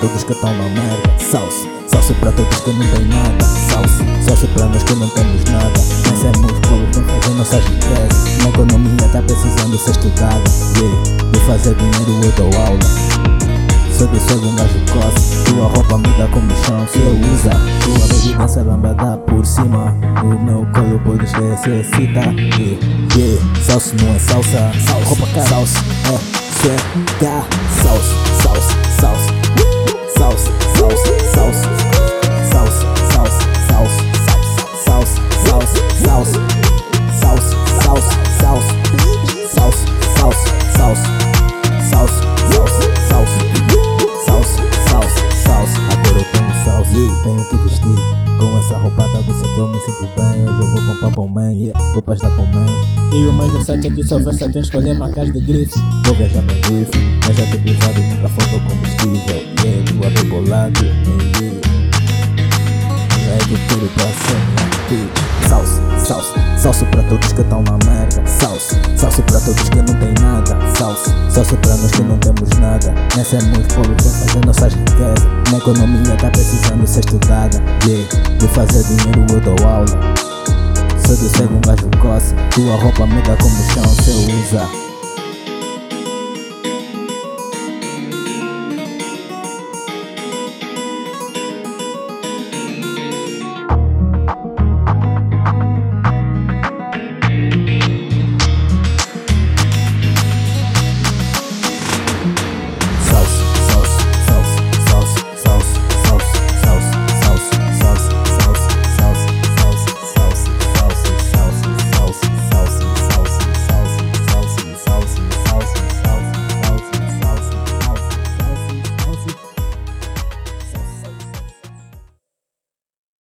todos que estão na merda, salsa, salsa para todos que não têm nada, salsa, salsa para nós que não temos nada. Nós é muito povo para fazer nossas riquezas. Na economia tá precisando ser estudada, yeah. De fazer dinheiro eu dou aula. Sou de sou um gajo coça Tua roupa me dá como chão se eu usa Tua bebida se lambada por cima O meu colo podes ver se excita yeah, yeah. Salsa não é salsa, salsa Roupa cara, salsa é sueca Salsa, e tenho que vestir Com essa roupa da você que eu me sinto bem. Hoje eu vou comprar pra mãe, yeah, vou pastar pra mãe. E o mais versátil que só versátil tem escolher marcas de grife. Vou viajar pra grife, mas já tenho pisado nunca falta combustível Yeah, abre bolado, yeah é do tudo pra sempre Salsa, salsa, salsa pra todos que estão na merda. Salsa, salsa pra todos que não tem nada. Salsa, salsa pra nós que não temos nada. Nessa é muito pobre pra fazer nossas riquezas. Na economia tá precisando ser estudada. Yeah, de fazer dinheiro eu dou aula. Sou de ser um gajo coça Tua roupa me dá como chão se eu usar